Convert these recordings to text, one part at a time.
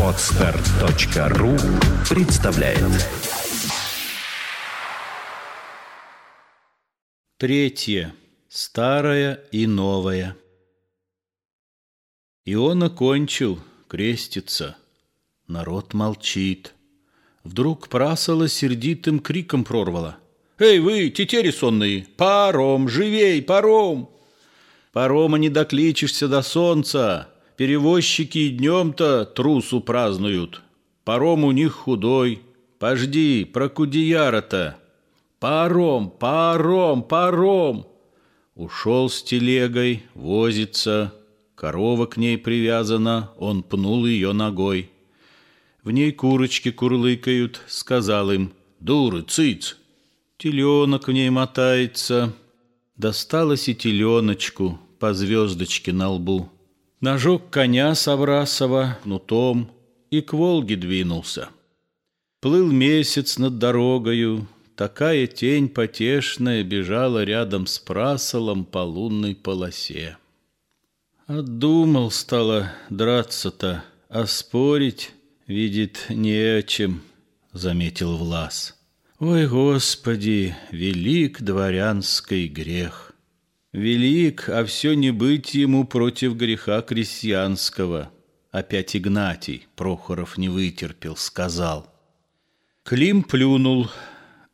Отстар.ру представляет Третье. Старое и новое. И он окончил, крестится. Народ молчит. Вдруг прасола сердитым криком прорвала. «Эй вы, тетери сонные, паром, живей, паром!» Парома не докличешься до солнца, Перевозчики и днем-то трусу празднуют. Паром у них худой. Пожди, про Кудеяра-то. Паром, паром, паром. Ушел с телегой, возится. Корова к ней привязана, он пнул ее ногой. В ней курочки курлыкают, сказал им, «Дуры, цыц!» Теленок в ней мотается. Досталось и теленочку по звездочке на лбу. Нажег коня Саврасова кнутом и к Волге двинулся. Плыл месяц над дорогою, такая тень потешная бежала рядом с прасолом по лунной полосе. Отдумал стало драться-то, а спорить, видит, не о чем, заметил Влас. Ой, Господи, велик дворянский грех! Велик, а все не быть ему против греха крестьянского. Опять Игнатий Прохоров не вытерпел, сказал. Клим плюнул.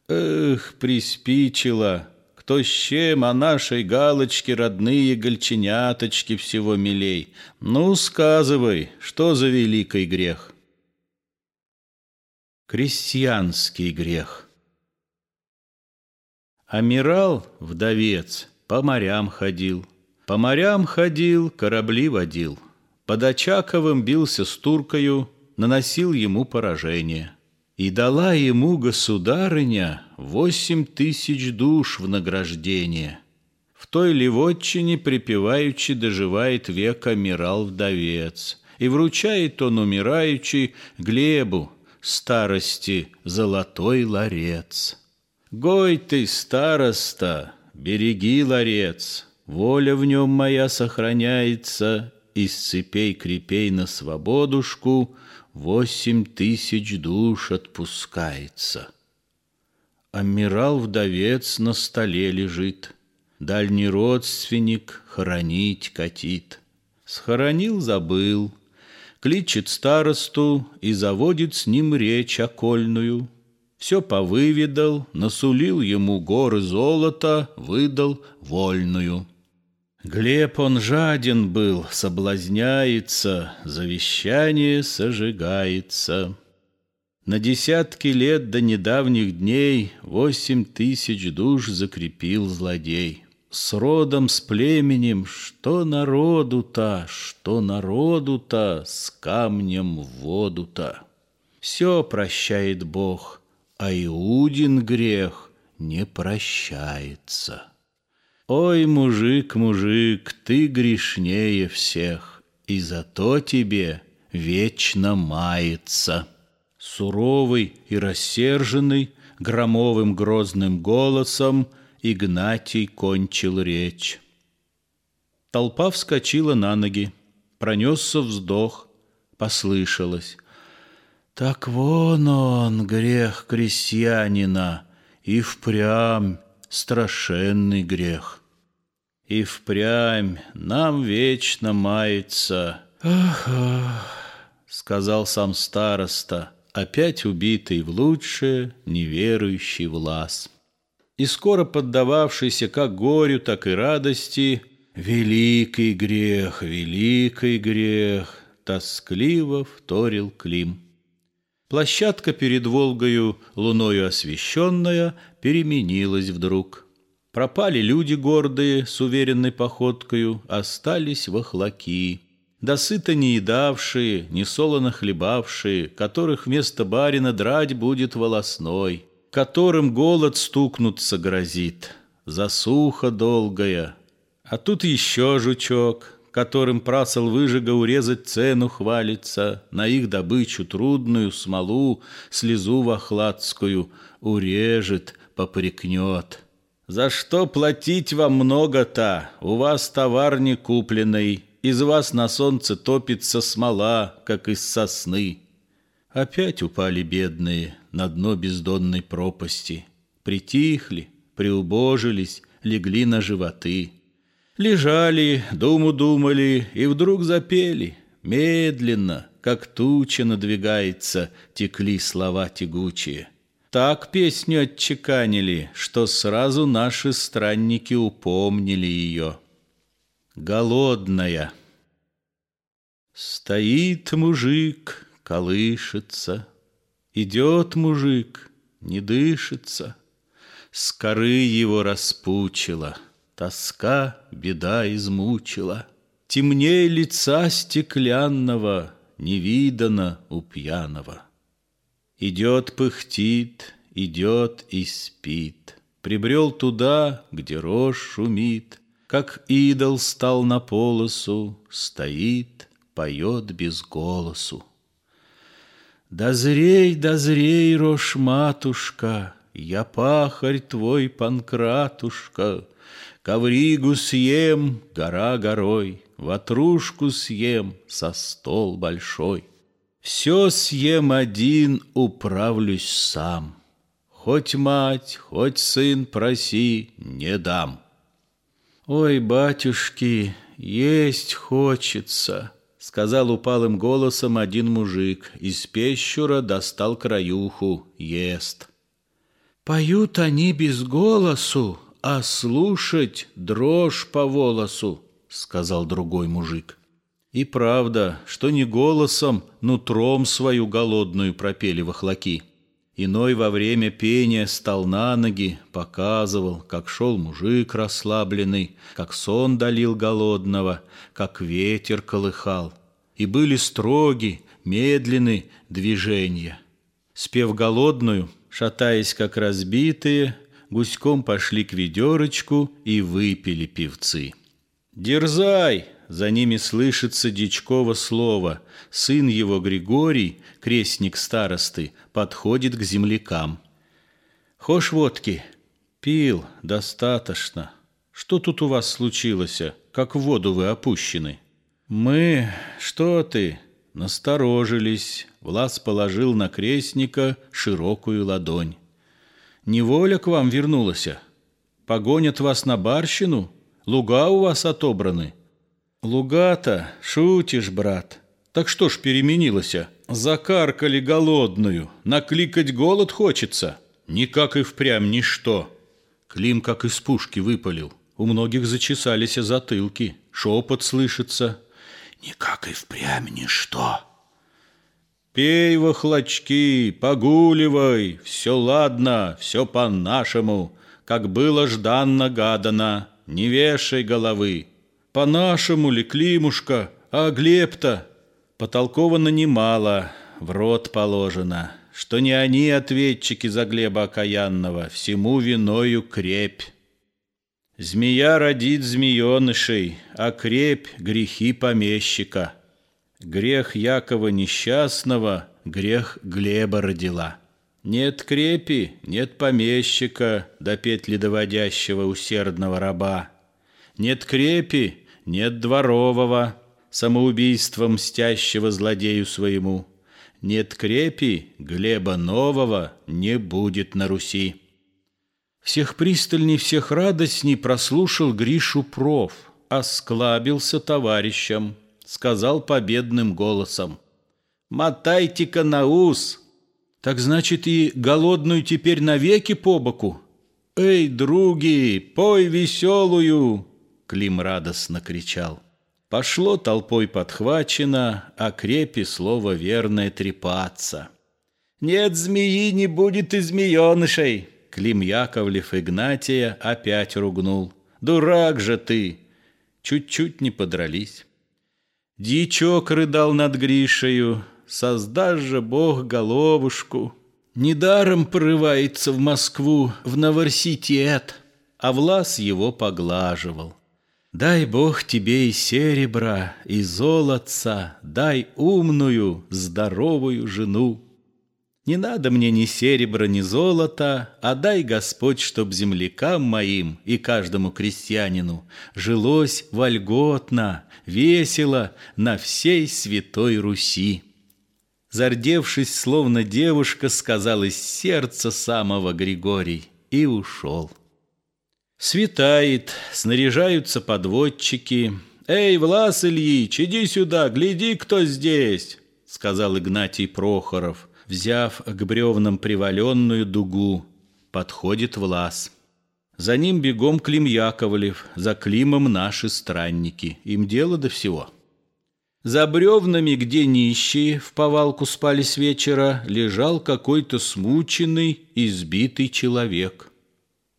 Эх, приспичило. Кто с чем, а нашей галочки родные гольченяточки всего милей. Ну, сказывай, что за великий грех? Крестьянский грех. Амирал, вдовец, по морям ходил. По морям ходил, корабли водил. Под Очаковым бился с туркою, наносил ему поражение. И дала ему государыня восемь тысяч душ в награждение. В той ливотчине припеваючи доживает век амирал-вдовец, и вручает он умираючи Глебу, старости, золотой ларец. Гой ты, староста, береги ларец, Воля в нем моя сохраняется, Из цепей крепей на свободушку Восемь тысяч душ отпускается. Амирал-вдовец на столе лежит, Дальний родственник хоронить катит. Схоронил, забыл, кличет старосту И заводит с ним речь окольную — все повыведал, насулил ему горы золота, выдал вольную. Глеб он жаден был, соблазняется, завещание сожигается. На десятки лет до недавних дней Восемь тысяч душ закрепил злодей. С родом, с племенем, что народу-то, Что народу-то, с камнем в воду-то. Все прощает Бог — а Иудин грех не прощается. Ой, мужик, мужик, ты грешнее всех, и зато тебе вечно мается. Суровый и рассерженный, громовым грозным голосом Игнатий кончил речь. Толпа вскочила на ноги, пронесся вздох, послышалось. Так вон он, грех крестьянина, и впрямь страшенный грех. И впрямь нам вечно мается. Ах, ах, сказал сам староста, опять убитый в лучшее, неверующий в лаз. И скоро поддававшийся как горю, так и радости, великий грех, великий грех, тоскливо вторил Клим. Площадка перед Волгою, луною освещенная, переменилась вдруг. Пропали люди гордые, с уверенной походкою, остались вахлаки. Досыто не едавшие, не солоно хлебавшие, которых вместо барина драть будет волосной, которым голод стукнуться грозит. Засуха долгая. А тут еще жучок, которым прасол выжига урезать цену хвалится, на их добычу трудную смолу, слезу вахладскую урежет, попрекнет. За что платить вам много-то? У вас товар не купленный, Из вас на солнце топится смола, как из сосны. Опять упали бедные на дно бездонной пропасти. Притихли, приубожились, легли на животы. Лежали, думу думали и вдруг запели. Медленно, как туча надвигается, текли слова тягучие. Так песню отчеканили, что сразу наши странники упомнили ее. Голодная. Стоит мужик, колышется, Идет мужик, не дышится, С коры его распучила, Тоска, беда измучила. Темней лица стеклянного Не видано у пьяного. Идет, пыхтит, идет и спит. Прибрел туда, где рожь шумит, Как идол стал на полосу, Стоит, поет без голосу. Дозрей, дозрей, рожь матушка, Я пахарь твой, панкратушка, Ковригу съем, гора горой, Ватрушку съем, со стол большой. Все съем один, управлюсь сам. Хоть мать, хоть сын проси, не дам. Ой, батюшки, есть хочется, Сказал упалым голосом один мужик. Из пещура достал краюху, ест. Поют они без голосу, а слушать дрожь по волосу, Сказал другой мужик. И правда, что не голосом, нутром свою голодную пропели вахлаки. Иной во время пения стал на ноги, показывал, как шел мужик расслабленный, как сон долил голодного, как ветер колыхал. И были строги, медленны движения. Спев голодную, шатаясь как разбитые, гуськом пошли к ведерочку и выпили певцы. «Дерзай!» за ними слышится Дичково слово. Сын его Григорий, крестник старосты, подходит к землякам. «Хошь водки?» «Пил, достаточно. Что тут у вас случилось? Как в воду вы опущены?» «Мы... Что ты?» Насторожились. Влас положил на крестника широкую ладонь. «Неволя к вам вернулась? Погонят вас на барщину? Луга у вас отобраны?» Лугата, шутишь, брат. Так что ж переменилося? Закаркали голодную, накликать голод хочется. Никак и впрямь ничто. Клим как из пушки выпалил. У многих зачесались затылки, шепот слышится. Никак и впрямь ничто. Пей вахлочки, погуливай, все ладно, все по-нашему, как было жданно-гадано, не вешай головы. По-нашему ли, Климушка, а Глеб-то? Потолковано немало, в рот положено, Что не они ответчики за Глеба окаянного, Всему виною крепь. Змея родит змеенышей, а крепь — грехи помещика. Грех Якова несчастного, грех Глеба родила. Нет крепи, нет помещика, до петли доводящего усердного раба. Нет крепи, нет дворового, самоубийством мстящего злодею своему. Нет крепи, Глеба нового не будет на Руси. Всех пристальней, всех радостней прослушал Гришу проф, осклабился товарищам, сказал победным голосом. «Мотайте-ка на ус!» «Так значит, и голодную теперь навеки по боку?» «Эй, други, пой веселую!» Клим радостно кричал. Пошло толпой подхвачено, а крепи слово верное трепаться. «Нет змеи, не будет и змеенышей!» Клим Яковлев Игнатия опять ругнул. «Дурак же ты!» Чуть-чуть не подрались. Дичок рыдал над Гришею. «Создашь же Бог головушку!» Недаром порывается в Москву, в Новорситет, а Влас его поглаживал. Дай Бог тебе и серебра, и золотца, дай умную, здоровую жену. Не надо мне ни серебра, ни золота, а дай Господь, чтоб землякам моим и каждому крестьянину жилось вольготно, весело на всей святой Руси. Зардевшись, словно девушка, сказал из сердца самого Григорий и ушел. Светает, снаряжаются подводчики. «Эй, Влас Ильич, иди сюда, гляди, кто здесь!» Сказал Игнатий Прохоров, взяв к бревнам приваленную дугу. Подходит Влас. За ним бегом Клим Яковлев, за Климом наши странники. Им дело до всего. За бревнами, где нищие в повалку спали с вечера, лежал какой-то смученный, избитый человек.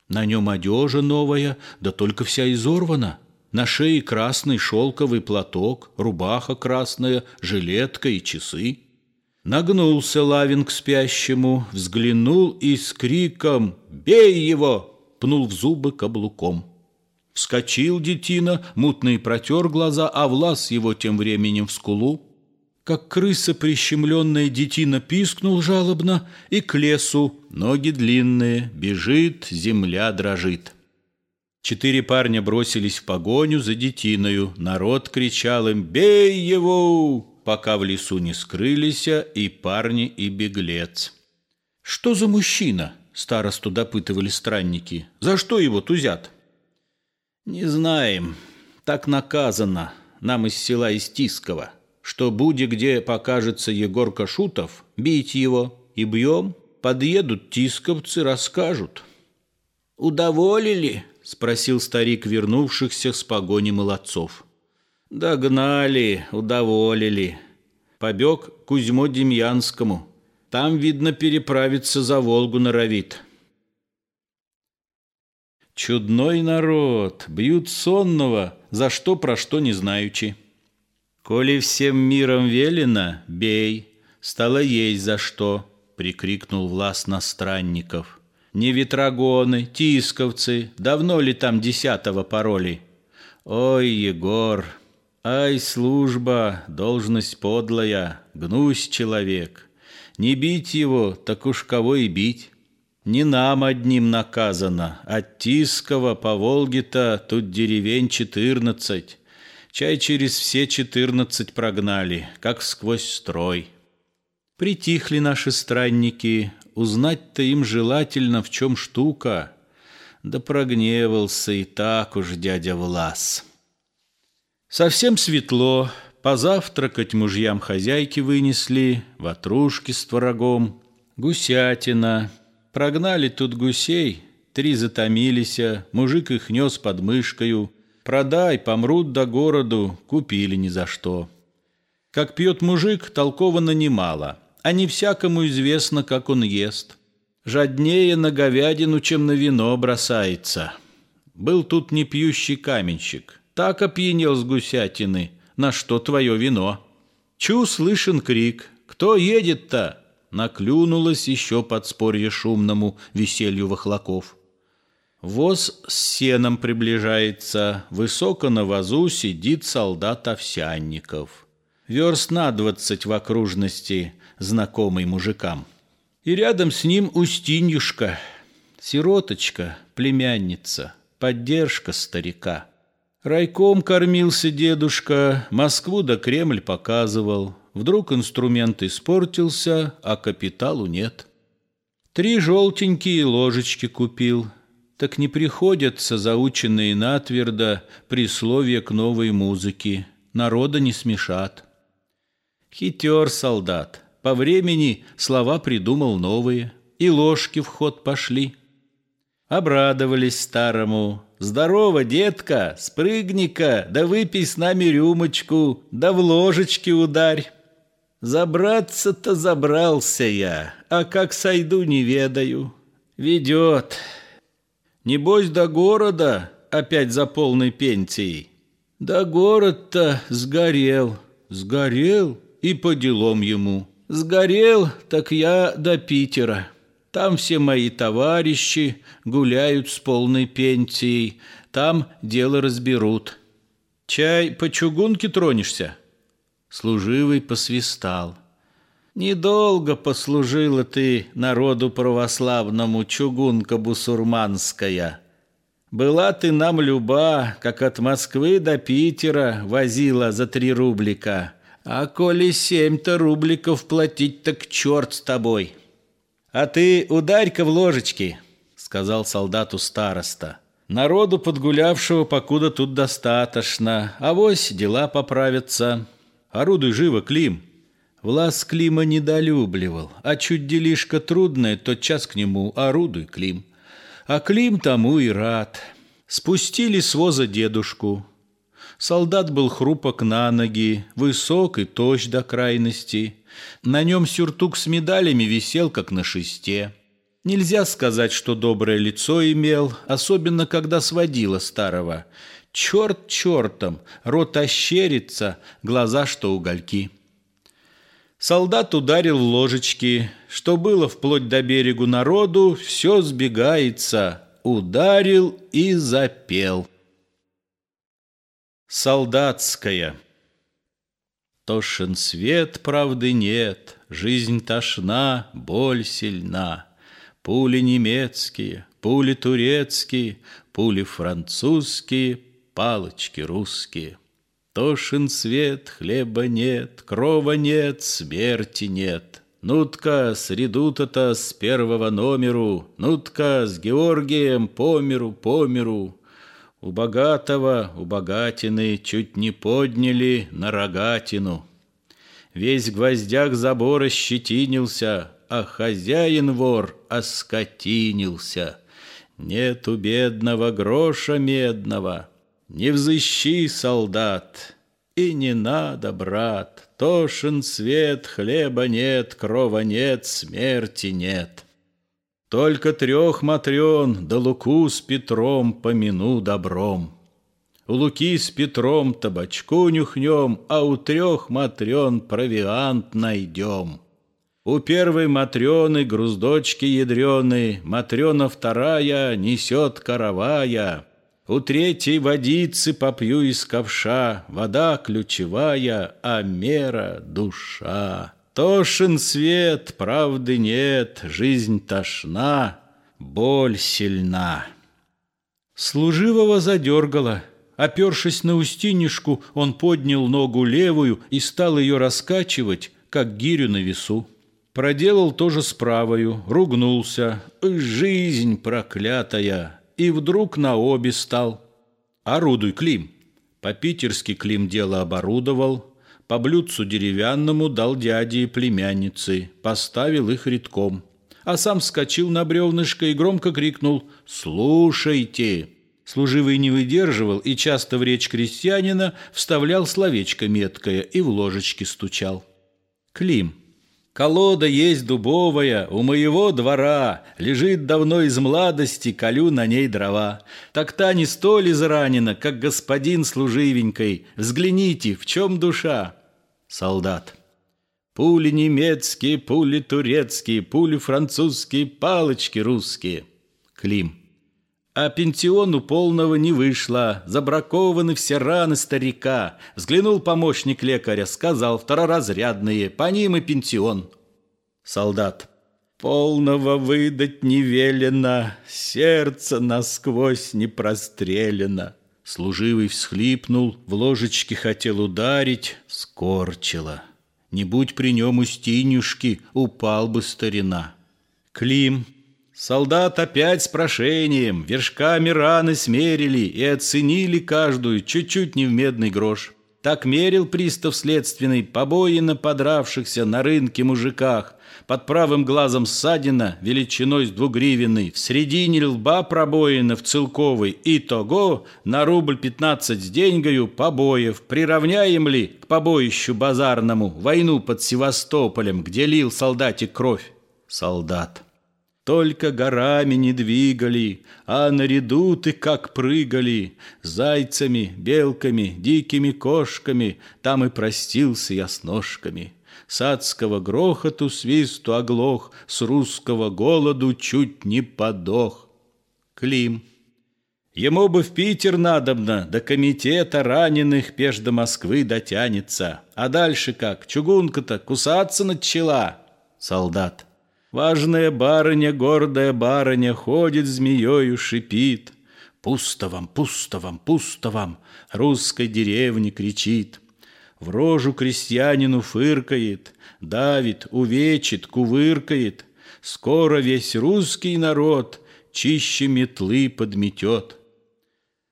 На нем одежа новая, да только вся изорвана. На шее красный шелковый платок, рубаха красная, жилетка и часы. Нагнулся Лавин к спящему, взглянул и с криком «Бей его!» пнул в зубы каблуком. Вскочил детина, мутный протер глаза, а Влас его тем временем в скулу. Как крыса прищемленная детина пискнул жалобно, и к лесу, ноги длинные, бежит, земля дрожит. Четыре парня бросились в погоню за детиною. Народ кричал им «Бей его!», пока в лесу не скрылись и парни, и беглец. «Что за мужчина?» – старосту допытывали странники. «За что его тузят?» Не знаем. Так наказано нам из села Истискова, что буде где покажется Егор Шутов, бить его и бьем, подъедут тисковцы, расскажут. «Удоволили?» — спросил старик вернувшихся с погони молодцов. «Догнали, удоволили. Побег Кузьмо Демьянскому. Там, видно, переправиться за Волгу норовит». Чудной народ, бьют сонного, за что про что не знаючи. Коли всем миром велено, бей, стало есть за что, прикрикнул властно странников. Не ветрогоны, тисковцы, давно ли там десятого пароли? Ой, Егор, ай, служба, должность подлая, гнусь человек. Не бить его, так уж кого и бить. Не нам одним наказано, от Тискова по Волге-то тут деревень четырнадцать. Чай через все четырнадцать прогнали, как сквозь строй. Притихли наши странники, узнать-то им желательно, в чем штука. Да прогневался и так уж дядя Влас. Совсем светло, позавтракать мужьям хозяйки вынесли, ватрушки с творогом, гусятина, Прогнали тут гусей, три затомилися, мужик их нес под мышкою. Продай, помрут до городу, купили ни за что. Как пьет мужик, толковано немало, а не всякому известно, как он ест. Жаднее на говядину, чем на вино бросается. Был тут непьющий каменщик, так опьянел с гусятины, на что твое вино. Чу слышен крик, кто едет-то? наклюнулось еще подспорье шумному веселью вахлаков. Воз с сеном приближается, высоко на вазу сидит солдат Овсянников. Верст на двадцать в окружности, знакомый мужикам. И рядом с ним Устиньюшка, сироточка, племянница, поддержка старика. Райком кормился дедушка, Москву да Кремль показывал, Вдруг инструмент испортился, а капиталу нет. Три желтенькие ложечки купил. Так не приходятся заученные натвердо присловия к новой музыке. Народа не смешат. Хитер солдат. По времени слова придумал новые. И ложки в ход пошли. Обрадовались старому. «Здорово, детка! Спрыгни-ка, да выпей с нами рюмочку, да в ложечки ударь!» Забраться-то забрался я, а как сойду, не ведаю. Ведет. Небось, до города опять за полной пенсией. Да город-то сгорел, сгорел и по делам ему. Сгорел, так я до Питера. Там все мои товарищи гуляют с полной пенсией. Там дело разберут. Чай по чугунке тронешься?» Служивый посвистал. Недолго послужила ты народу православному, чугунка бусурманская. Была ты нам люба, как от Москвы до Питера возила за три рублика. А коли семь-то рубликов платить, так черт с тобой. А ты ударь-ка в ложечки, сказал солдату староста. Народу подгулявшего покуда тут достаточно, а вось дела поправятся. Орудуй живо, Клим. Влас Клима недолюбливал, а чуть делишка трудная, тот час к нему орудуй, Клим. А Клим тому и рад. Спустили с воза дедушку. Солдат был хрупок на ноги, высок и тощ до крайности. На нем сюртук с медалями висел, как на шесте. Нельзя сказать, что доброе лицо имел, особенно когда сводила старого. Черт чертом, рот ощерится, глаза что угольки. Солдат ударил в ложечки, что было вплоть до берегу народу, все сбегается, ударил и запел. Солдатская Тошен свет, правды нет, жизнь тошна, боль сильна. Пули немецкие, пули турецкие, пули французские, палочки русские. Тошен свет, хлеба нет, крова нет, смерти нет. Нутка с редута-то с первого номеру, Нутка с Георгием по миру, по миру. У богатого, у богатины Чуть не подняли на рогатину. Весь в гвоздях забора щетинился, А хозяин вор оскотинился. Нету бедного гроша медного, не взыщи, солдат, и не надо, брат, Тошен свет, хлеба нет, крова нет, смерти нет. Только трех матрен да Луку с Петром помяну добром. У Луки с Петром табачку нюхнем, А у трех матрен провиант найдем. У первой Матрены груздочки ядрены, Матрена вторая несет каравая — у третьей водицы попью из ковша, Вода ключевая, а мера — душа. Тошен свет, правды нет, жизнь тошна, боль сильна. Служивого задергало. Опершись на устинишку, он поднял ногу левую и стал ее раскачивать, как гирю на весу. Проделал тоже с правою, ругнулся. «Жизнь проклятая!» и вдруг на обе стал. Орудуй, Клим. По-питерски Клим дело оборудовал, по блюдцу деревянному дал дяде и племяннице, поставил их редком, а сам вскочил на бревнышко и громко крикнул «Слушайте!». Служивый не выдерживал и часто в речь крестьянина вставлял словечко меткое и в ложечки стучал. Клим, Колода есть дубовая, у моего двора, Лежит давно из младости, колю на ней дрова. Так та не столь изранена, как господин служивенькой. Взгляните, в чем душа? Солдат. Пули немецкие, пули турецкие, пули французские, палочки русские. Клим. А пенсиону полного не вышло, забракованы все раны старика. Взглянул помощник лекаря, сказал, второразрядные, по ним и пенсион. Солдат. Полного выдать не велено, сердце насквозь не прострелено. Служивый всхлипнул, в ложечке хотел ударить, скорчило. Не будь при нем устинюшки, упал бы старина. Клим Солдат опять с прошением, вершками раны смерили и оценили каждую чуть-чуть не в медный грош. Так мерил пристав следственный побои на подравшихся на рынке мужиках, под правым глазом ссадина величиной с двугривенной, в середине лба пробоина в целковой, и того на рубль пятнадцать с деньгою побоев, приравняем ли к побоищу базарному войну под Севастополем, где лил солдатик кровь? Солдат. Только горами не двигали, а наряду ты как прыгали, Зайцами, белками, дикими кошками, Там и простился я с ножками. С адского грохоту свисту оглох, С русского голоду чуть не подох. Клим. Ему бы в Питер надобно, до комитета раненых пеш до Москвы дотянется. А дальше как? Чугунка-то кусаться начала. Солдат. Важная барыня, гордая барыня, ходит змеёю, шипит. Пусто вам, пусто вам, пусто вам, русской деревни кричит. В рожу крестьянину фыркает, давит, увечит, кувыркает. Скоро весь русский народ чище метлы подметет.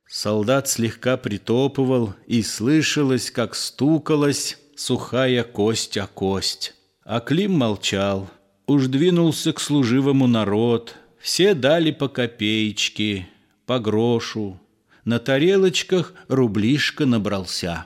Солдат слегка притопывал, и слышалось, как стукалась сухая кость о кость. А Клим молчал, уж двинулся к служивому народ. Все дали по копеечке, по грошу. На тарелочках рублишка набрался.